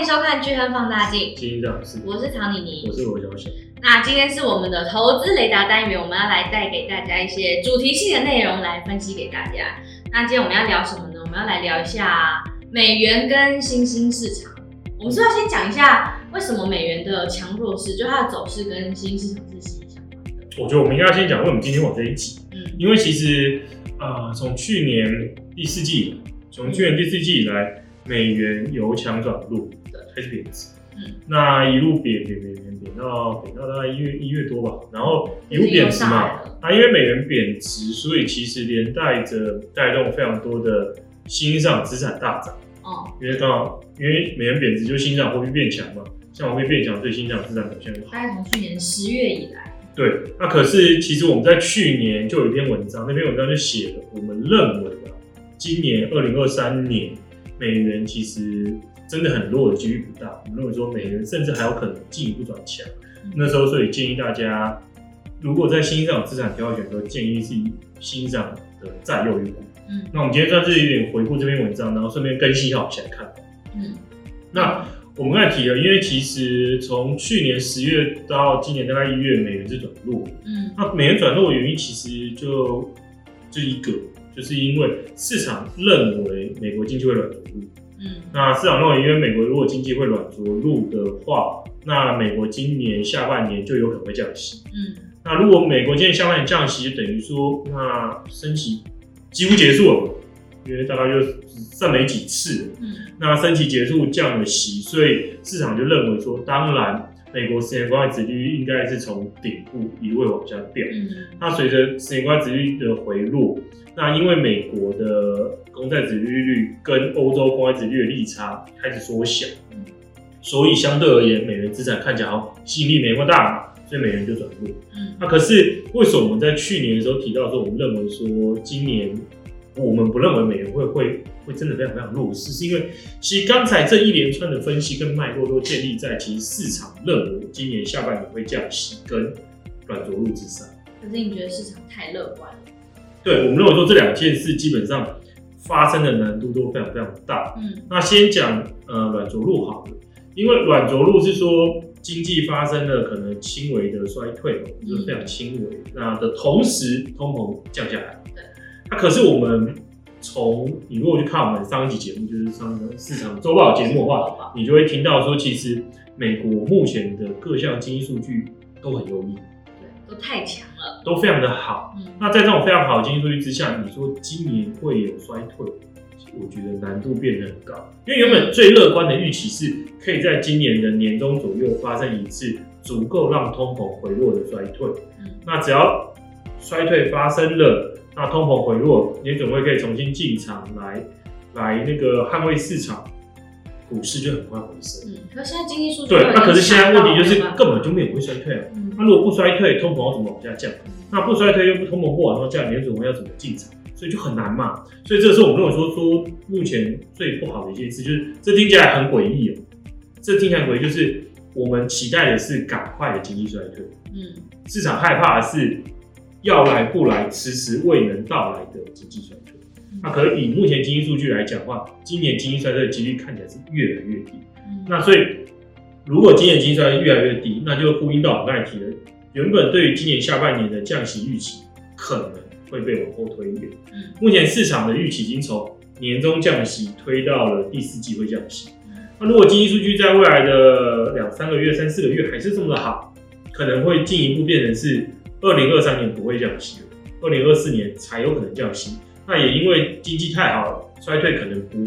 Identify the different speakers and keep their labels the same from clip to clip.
Speaker 1: 迎收看巨亨放大镜。
Speaker 2: 金老师，
Speaker 1: 我是唐妮妮，
Speaker 2: 我是罗小小。
Speaker 1: 那今天是我们的投资雷达单元，我们要来带给大家一些主题性的内容来分析给大家。那今天我们要聊什么呢？我们要来聊一下美元跟新兴市场。我们是要先讲一下为什么美元的强弱势，就它的走势跟新兴市场是息息相关的。
Speaker 2: 我觉得我们应该要先讲为什么今天往这一集，
Speaker 1: 嗯，
Speaker 2: 因为其实呃，从去年第四季，从去年第四季以来，美元由强转弱，贬值。
Speaker 1: 嗯，
Speaker 2: 那一路贬贬贬贬贬到贬到大概一月一月多吧，然后一路贬值嘛。那因为美元贬值，所以其实连带着带动非常多的新兴市场资产大涨。
Speaker 1: 哦，
Speaker 2: 因为刚好因为美元贬值，就新兴市场货币变强嘛，像货币变强，对新兴市场资产表现很好。
Speaker 1: 大概从去年十月以来。
Speaker 2: 对，那可是其实我们在去年就有一篇文章，那篇文章就写了，我们认为啊，今年二零二三年美元其实。真的很弱的几率不大。我们认为说美元甚至还有可能进一步转强。嗯、那时候，所以建议大家，如果在新兴市场资产挑选的时候，建议是以新兴市场的债优于股。嗯，那我们今天算是有点回顾这篇文章，然后顺便更新一下我们现在看。嗯，那我们刚才提了，因为其实从去年十月到今年大概一月，美元是转弱。嗯，那美元转弱的原因其实就就一个，就是因为市场认为美国经济会软着陆。嗯，那市场认为，因为美国如果经济会软着陆的话，那美国今年下半年就有可能会降息。嗯，那如果美国今年下半年降息，就等于说那升息几乎结束了，因为大概就剩没几次。嗯，那升息结束降了息，所以市场就认为说，当然美国十年国债殖利率应该是从顶部一路往下掉。嗯，那随着十年国债殖利率的回落，那因为美国的公债殖利率跟欧洲公债殖利率的利差开始缩小，嗯，所以相对而言，美元资产看起来好吸引力没那么大，所以美元就转弱。嗯，那可是为什么我们在去年的时候提到说，我们认为说今年我们不认为美元会会会真的非常非常弱势，是因为其实刚才这一连串的分析跟脉络都建立在其实市场认为今年下半年会降息跟软着陆之上。
Speaker 1: 可是你觉得市场太乐观了？
Speaker 2: 对，我们认为说这两件事基本上发生的难度都非常非常大。嗯，那先讲呃软着陆好了，因为软着陆是说经济发生了可能轻微的衰退，就是非常轻微。嗯、那的同时，通膨降下来。对，那可是我们从你如果去看我们上一集节目，就是上个市场周报节目的话，你就会听到说，其实美国目前的各项经济数据都很优异。
Speaker 1: 都太强了，
Speaker 2: 都非常的好。嗯，那在这种非常好的经济数据之下，你说今年会有衰退，我觉得难度变得很高。因为原本最乐观的预期是，可以在今年的年中左右发生一次足够让通膨回落的衰退。嗯，那只要衰退发生了，那通膨回落，联准会可以重新进场来来那个捍卫市场。股市就很快回升。嗯，
Speaker 1: 可是现在经济数据
Speaker 2: 对，那可是现在问题就是根本就没有会衰退啊。嗯，那如果不衰退，通膨要怎么往下降？嗯，那不衰退又不通膨不往下降，联准会要怎么进场？所以就很难嘛。所以这是我们认为说说目前最不好的一件事，就是这听起来很诡异哦。这听起来诡异，就是我们期待的是赶快的经济衰退，嗯，市场害怕的是要来不来，迟迟未能到来的经济衰退。那可以以目前经济数据来讲的话，今年经济衰退的几率看起来是越来越低。嗯、那所以，如果今年经济衰退越来越低，那就呼应到我刚才提的，原本对于今年下半年的降息预期可能会被往后推延。嗯、目前市场的预期已经从年终降息推到了第四季会降息。嗯、那如果经济数据在未来的两三个月、三四个月还是这么的好，可能会进一步变成是二零二三年不会降息了，二零二四年才有可能降息。那也因为经济太好了，衰退可能不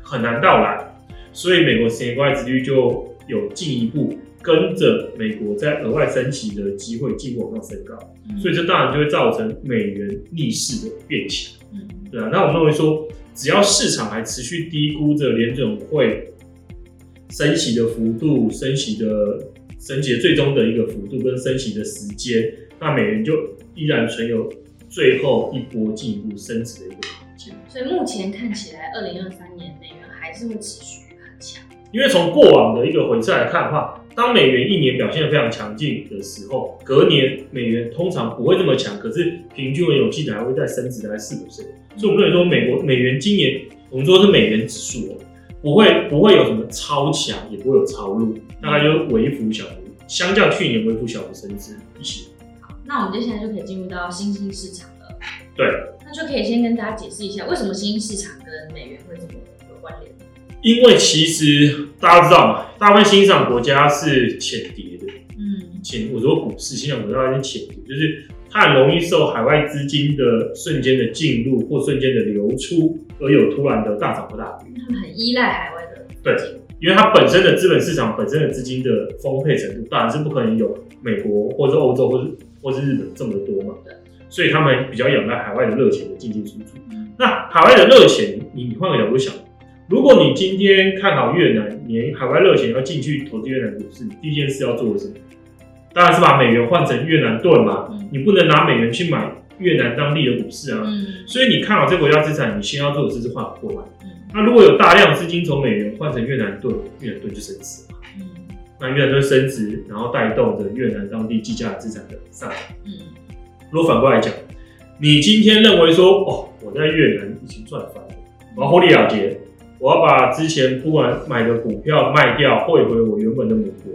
Speaker 2: 很难到来，所以美国十年国债殖利率就有进一步跟着美国在额外升息的机会进一步往上升高，嗯、所以这当然就会造成美元逆势的变强。嗯，对啊。那我们认为说，只要市场还持续低估着联准会升息的幅度、升息的升息的最终的一个幅度跟升息的时间，那美元就依然存有。最后一波进一步升值的一个条件，
Speaker 1: 所以目前看起来，二零二三年美元还是会持续很强。
Speaker 2: 因为从过往的一个回测来看的话，当美元一年表现得非常强劲的时候，隔年美元通常不会这么强，可是平均有记得还会再升值大概四五%。所以我们可以说，美国美元今年我们说是美元指数哦，不会不会有什么超强，也不会有超弱，大概就是微幅小幅，相较去年微幅小幅升值一些。
Speaker 1: 好，那我们接下来就可以进入到新兴市场了。
Speaker 2: 对，
Speaker 1: 那就可以先跟大家解释一下，为什么新兴市场跟美元会这么有关联？
Speaker 2: 因为其实大家知道嘛，大部分新兴市场国家是浅碟的，嗯，浅我说股市，新兴国家是浅碟，就是它很容易受海外资金的瞬间的进入或瞬间的流出而有突然的大涨或大跌。
Speaker 1: 他们很依赖海外的，
Speaker 2: 对，因为它本身的资本市场本身的资金的丰沛程度，当然是不可能有美国或者欧洲或者或是日本这么多嘛。所以他们比较仰赖海外的热钱的进进出出。那海外的热钱，你换个角度想，如果你今天看好越南，你海外热钱要进去投资越南股市，第一件事要做的是什么？当然是把美元换成越南盾嘛。你不能拿美元去买越南当地的股市啊。所以你看好这个国家资产，你先要做的事是换过来。那如果有大量资金从美元换成越南盾，越南盾就升值嘛。那越南盾升值，然后带动着越南当地计价资产的上涨。如果反过来讲，你今天认为说，哦，我在越南已经赚翻了，我要获利了结，我要把之前不管买的股票卖掉，汇回我原本的母国，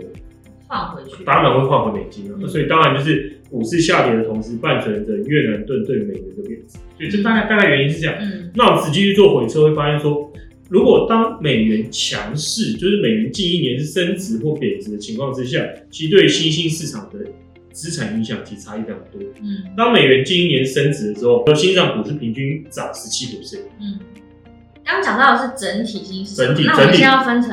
Speaker 1: 换回去，
Speaker 2: 当然会换回美金啊。嗯、所以当然就是股市下跌的同时，伴随着越南盾对美元的贬值。所以这大概大概原因是这样。嗯，那我们仔细去做回测，会发现说，如果当美元强势，就是美元近一年是升值或贬值的情况之下，其实对新兴市场的。资产影响其实差异非常多。嗯，当美元近一年升值的时候，和新上股市平均涨十七 percent。嗯，
Speaker 1: 刚讲到的是整体新兴，整体那我们现在要分成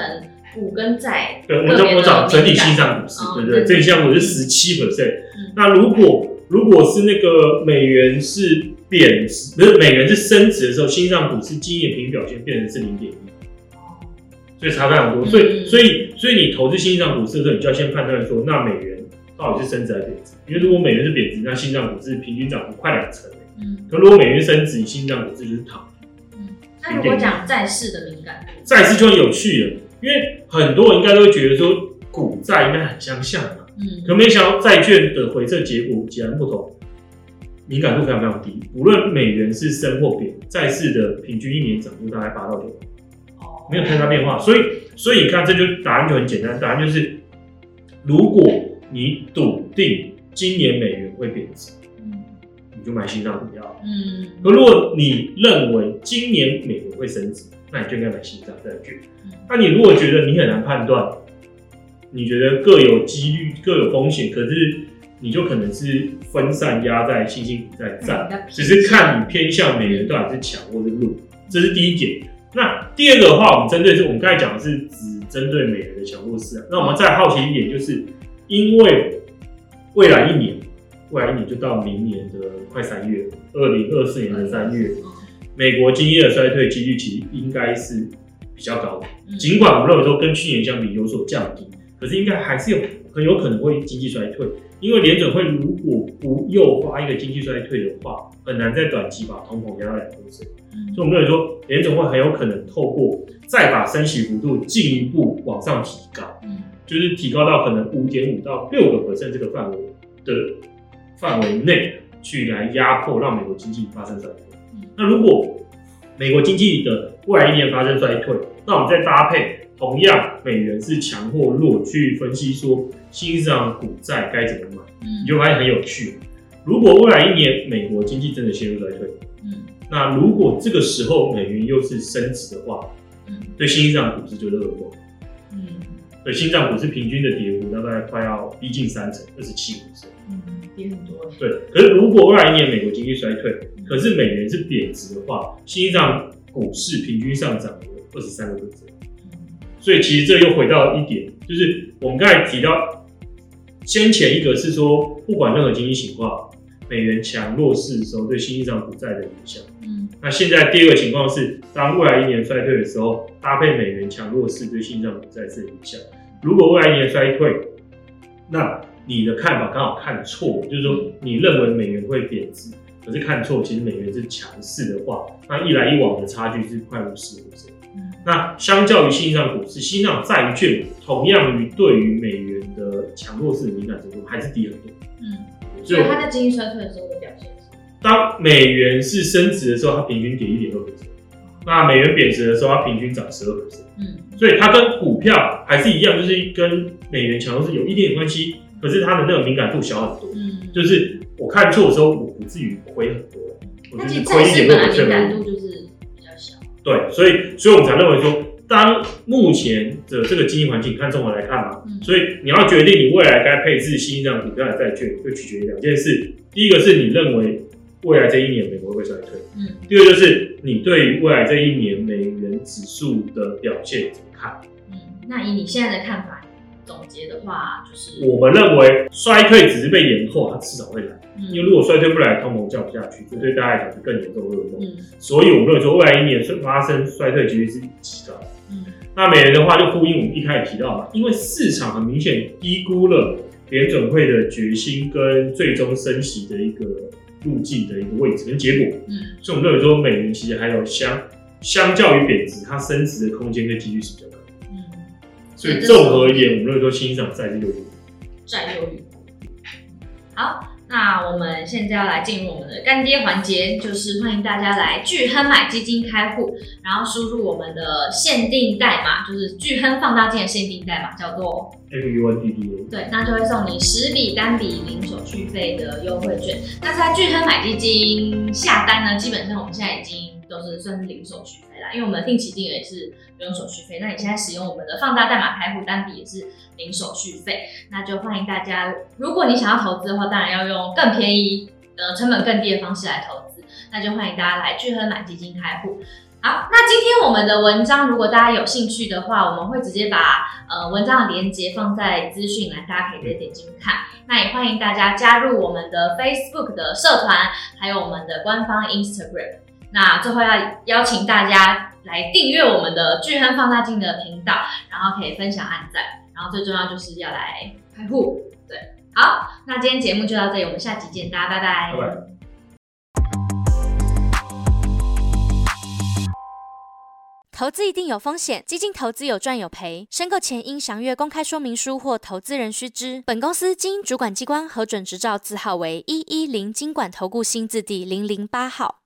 Speaker 1: 股跟债。
Speaker 2: 对，我们我讲整体新上股市，对对，整体新兴股是十七 percent。那如果如果是那个美元是贬值，不是美元是升值的时候，新兴股市近一年平均表现变成是零点一。所以差非常多。所以所以所以你投资新兴股市的时候，你就要先判断说，那美元。到底是升值还是贬值？因为如果美元是贬值，那新兴股市平均涨幅快两成。嗯，可如果美元升值，新兴股市就是躺。
Speaker 1: 嗯，那如果讲债市的敏感度，
Speaker 2: 债市就很有趣了，因为很多人应该都会觉得说股债应该很相像嘛。嗯，可没想到债券的回测结果截然不同，敏感度非常非常低。无论美元是升或贬，债市的平均一年涨幅大概八到九。哦，没有太大变化。所以，所以你看，这就答案就很简单，答案就是如果。你笃定今年美元会贬值，嗯，你就买新兴股票，嗯。可如果你认为今年美元会升值，那你就应该买新兴债券。那你如果觉得你很难判断，你觉得各有几率、各有风险，可是你就可能是分散压在新兴股在战，只是看你偏向美元到底是强或是弱，这是第一点。那第二个的话，我们针对是我们刚才讲的是只针对美元的强弱势啊。那我们再好奇一点就是。因为未来一年，未来一年就到明年的快三月，二零二四年的三月，美国经济的衰退几率其实应该是比较高的。尽管我们认为说跟去年相比有所降低，可是应该还是有很有可能会经济衰退。因为联准会如果不诱发一个经济衰退的话，很难在短期把通膨压到两 percent。所以我们认为说联准会很有可能透过再把升息幅度进一步往上提高。就是提高到可能五点五到六个 percent 这个范围的范围内去来压迫，让美国经济发生衰退。那如果美国经济的未来一年发生衰退，那我们再搭配同样美元是强或弱去分析说新兴市场股债该怎么买，你就发现很有趣。如果未来一年美国经济真的陷入衰退，那如果这个时候美元又是升值的话，对新兴市场股市就是噩梦。对，新兴股市平均的跌幅大概快要逼近三成，二十七股市。
Speaker 1: 嗯，跌很多。
Speaker 2: 对，可是如果未来一年美国经济衰退，嗯、可是美元是贬值的话，新兴股市平均上涨了二十三个股市。嗯，所以其实这又回到一点，就是我们刚才提到，先前一个是说，不管任何经济情况，美元强弱势的时候对新兴股债的影响。嗯，那现在第二个情况是，当未来一年衰退的时候，搭配美元强弱势对新兴股债的影响。如果未来一年衰退，那你的看法刚好看错，就是说你认为美元会贬值，可是看错，其实美元是强势的话，那一来一往的差距是快五十五%。嗯，那相较于新兴股市，新兴债券同样于对于美元的强弱势敏感程度还是低很多。
Speaker 1: 嗯，所以它在经济衰退的时候的表现是，
Speaker 2: 当美元是升值的时候，它平均跌一点二%。那美元贬值的时候，它平均涨十二 percent。
Speaker 1: 嗯，
Speaker 2: 所以它跟股票还是一样，就是跟美元强弱是有一点点关系，可是它的那个敏感度小很多。
Speaker 1: 嗯，
Speaker 2: 就是我看错的时候，我不至于亏很多，我
Speaker 1: 那其实
Speaker 2: 就是亏一
Speaker 1: 债市本来
Speaker 2: 点六
Speaker 1: 敏感
Speaker 2: percent
Speaker 1: 度就是。
Speaker 2: 对，所以所以我们才认为说，当目前的这个经济环境看综合来看嘛，
Speaker 1: 嗯
Speaker 2: 所以你要决定你未来该配置新兴股票的债券，就取决于两件事。第一个是你认为未来这一年美国会不会衰退，
Speaker 1: 嗯，
Speaker 2: 第二个就是你对于未来这一年美元指数的表现怎么看？
Speaker 1: 嗯，那以你现在的看法总结的话，就是
Speaker 2: 我们认为衰退只是被延后，它迟早会来。
Speaker 1: 嗯
Speaker 2: 因为如果衰退不来，通膨降不下去，这对大家来讲是更严重的噩梦。
Speaker 1: 嗯
Speaker 2: 所以我们认为说，未来一年发生衰退几率是极高。
Speaker 1: 嗯
Speaker 2: 那美元的话，就呼应我们一开始提到嘛，因为市场很明显低估了联准会的决心跟最终升息的一个路径的一个位置跟结果，
Speaker 1: 嗯
Speaker 2: 所以我们认为说，美元其实还有相相较于贬值，它升值的空间跟几率是比
Speaker 1: 较
Speaker 2: 所以综合而言，我们认为说新兴市场债是有利。
Speaker 1: 占优率。好，那我们现在要来进入我们的干爹环节，就是欢迎大家来巨亨买基金开户，然后输入我们的限定代码，就是巨亨放大镜的限定代码，叫做
Speaker 2: F U N D D A。
Speaker 1: 对，那就会送你十笔单笔零手续费的优惠券。那在巨亨买基金下单呢，基本上我们现在已经都是算是零手续费因为我们定期定额也是不用手续费。那你现在使用我们的放大代码开户单笔也是零手续费，那就欢迎大家，如果你想要投资的话，当然要用更便宜、呃成本更低的方式来投资，那就欢迎大家来聚亨买基金开户。好，那今天我们的文章，如果大家有兴趣的话，我们会直接把呃文章的连接放在资讯栏，大家可以直接点进去看。那也欢迎大家加入我们的 Facebook 的社团，还有我们的官方 Instagram。那最后要邀请大家来订阅我们的巨亨放大镜的频道，然后可以分享、按赞，然后最重要就是要来开户。对，好，那今天节目就到这里，我们下期见，大家拜拜。
Speaker 3: 投资一定有风险，基金投资有赚有赔，申购前应详阅公开说明书或投资人须知。本公司经主管机关核准执照字号为一一零金管投顾新字第零零八号。